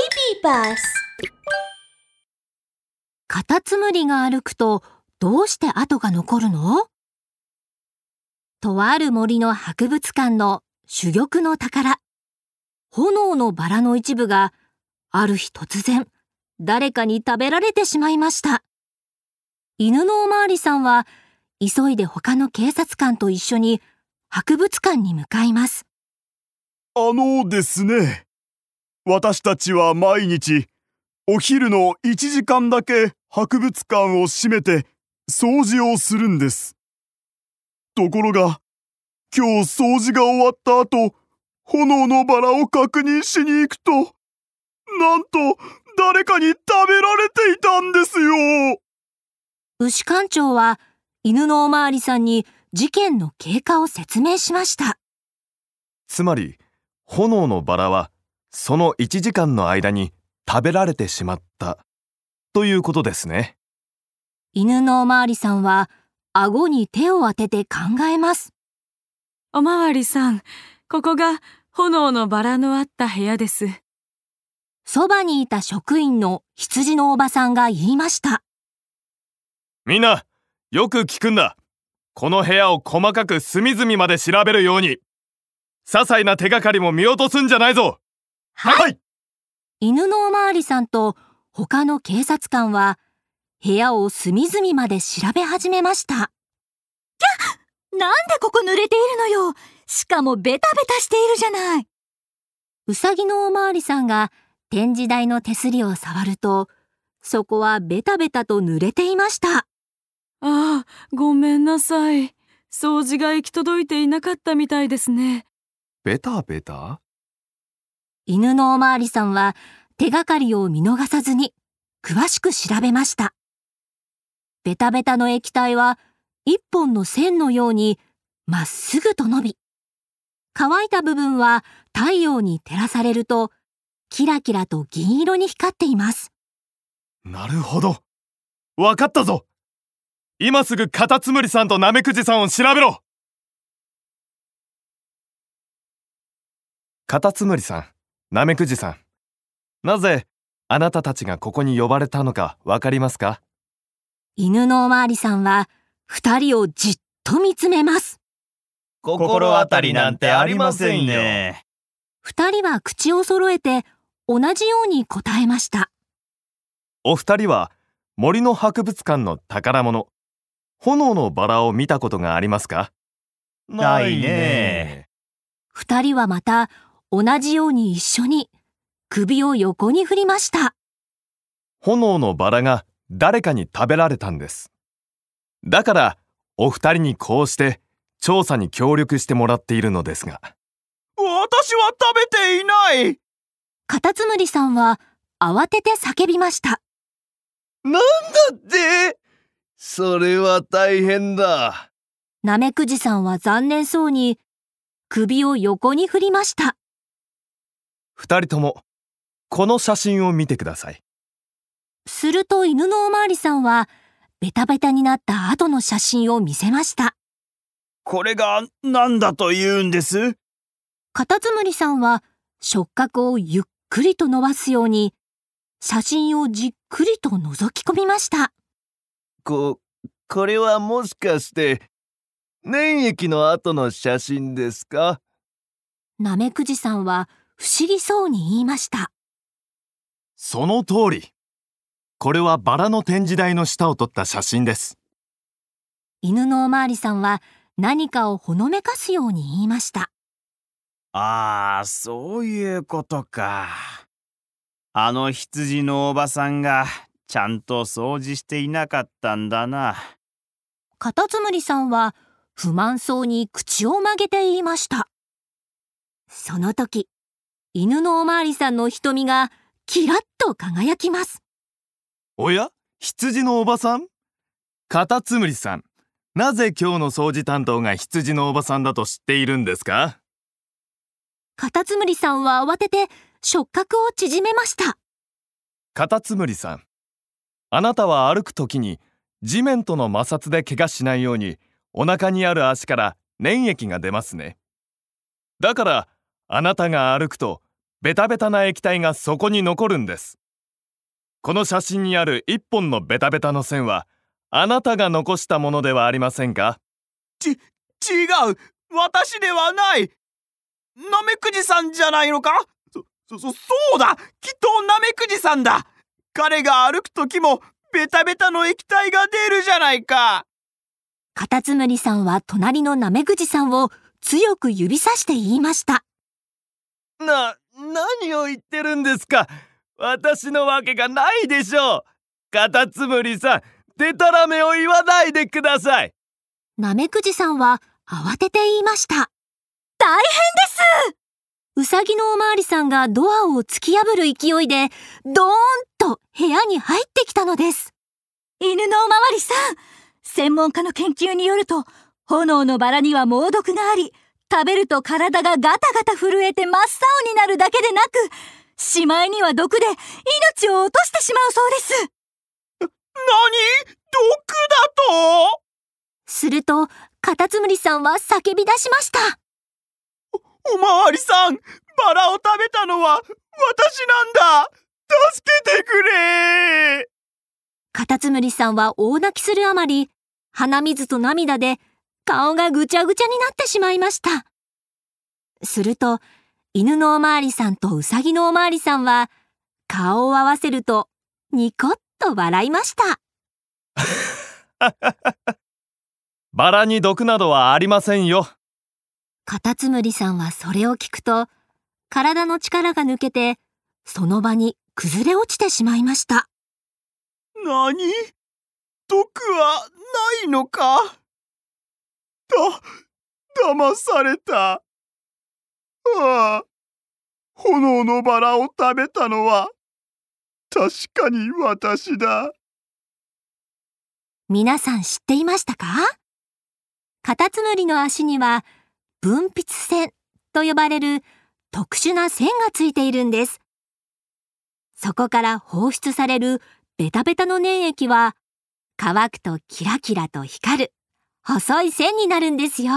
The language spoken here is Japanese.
Baby Bus カタツムリが歩くとどうして跡が残るの？とある森の博物館の珠玉の宝。炎のバラの一部がある日突然誰かに食べられてしまいました。犬のおまわりさんは急いで他の警察官と一緒に博物館に向かいます。あのですね。私たちは毎日、お昼の1時間だけ博物館を閉めて掃除をするんです。ところが、今日掃除が終わった後、炎のバラを確認しに行くと、なんと誰かに食べられていたんですよ。牛館長は犬のおまわりさんに事件の経過を説明しました。つまり炎のバラはその1時間の間に食べられてしまったということですね。犬のおまわりさんは顎に手を当てて考えます。おまわりさん、ここが炎のバラのあった部屋です。そばにいた職員の羊のおばさんが言いました。みんなよく聞くんだ。この部屋を細かく隅々まで調べるように。些細な手がかりも見落とすんじゃないぞ。はい犬のおまわりさんと他の警察官は部屋を隅々まで調べ始めました。なんでここ濡れているのよしかもベタベタしているじゃないうさぎのおまわりさんが展示台の手すりを触ると、そこはベタベタと濡れていました。ああ、ごめんなさい。掃除が行き届いていなかったみたいですね。ベタベタ？犬のおまわりさんは手がかりを見逃さずに詳しく調べました。ベタベタの液体は一本の線のようにまっすぐと伸び、乾いた部分は太陽に照らされるとキラキラと銀色に光っています。なるほど。わかったぞ。今すぐカタツムリさんとナメクジさんを調べろ。カタツムリさん、ナメクジさん。なぜあなたたちがここに呼ばれたのかわかりますか？犬のおまわりさんは二人をじっと見つめます。心当たりなんてありませんよ。二人は口を揃えて同じように答えました。お二人は森の博物館の宝物、炎のバラを見たことがありますか？ないね。二人はまた同じように一緒に首を横に振りました。炎のバラが誰かに食べられたんです。だからお二人にこうして調査に協力してもらっているのですが。私は食べていないカタツムリさんは慌てて叫びました。なんだって？それは大変だ。ナメクジさんは残念そうに首を横に振りました。二人ともこの写真を見てください。すると犬のおまわりさんはベタベタになった後の写真を見せました。これが何だと言うんです？カタツムリさんは触覚をゆっくりと伸ばすように写真をじっくりと覗き込みました。こ、これはもしかして粘液の後の写真ですか？ナメクジさんは不思議そうに言いました。その通り。これはバラの展示台の下を撮った写真です。犬のおまわりさんは何かをほのめかすように言いました。ああ、そういうことか。あの羊のおばさんがちゃんと掃除していなかったんだな。カタツムリさんは不満そうに口を曲げて言いました。その時、犬のおまわりさんの瞳がキラッと輝きます。おや？羊のおばさん？カタツムリさん、なぜ今日の掃除担当が羊のおばさんだと知っているんですか？カタツムリさんは慌てて触覚を縮めました。カタツムリさん、あなたは歩くときに地面との摩擦で怪我しないようにお腹にある足から粘液が出ますね。だからあなたが歩くとベタベタな液体がそこに残るんです。この写真にある一本のベタベタの線はあなたが残したものではありませんか違う。私ではない。ナメクジさんじゃないのか？そ、そ、そうだ。きっとナメクジさんだ。彼が歩く時もベタベタの液体が出るじゃないか。カタツムリさんは隣のナメクジさんを強く指さして言いました。な、何を言ってるんですか私のわけがないでしょうカタツムリさん、デタラメを言わないでくださいナメクジさんは慌てて言いました。大変ですウサギのおまわりさんがドアを突き破る勢いで、ドーンと部屋に入ってきたのです。犬のおまわりさん専門家の研究によると、炎のバラには猛毒があり、食べると体がガタガタ震えて真っ青になるだけでなく、しまいには毒で命を落としてしまうそうです。何？毒だと？すると、カタツムリさんは叫び出しました。おまわりさんバラを食べたのは私なんだ助けてくれカタツムリさんは大泣きするあまり、鼻水と涙で顔がぐちゃぐちゃになってしまいました。すると、犬のおまわりさんとウサギのおまわりさんは、顔を合わせると、ニコッと笑いました。バラに毒などはありませんよカタツムリさんはそれを聞くと、体の力が抜けて、その場に崩れ落ちてしまいました。何？毒はないのか？だ、騙された。ああ、炎のバラを食べたのは、確かに私だ。皆さん知っていましたか？カタツムリの足には分泌腺と呼ばれる特殊な線がついているんです。そこから放出されるベタベタの粘液は乾くとキラキラと光る細い線になるんですよ。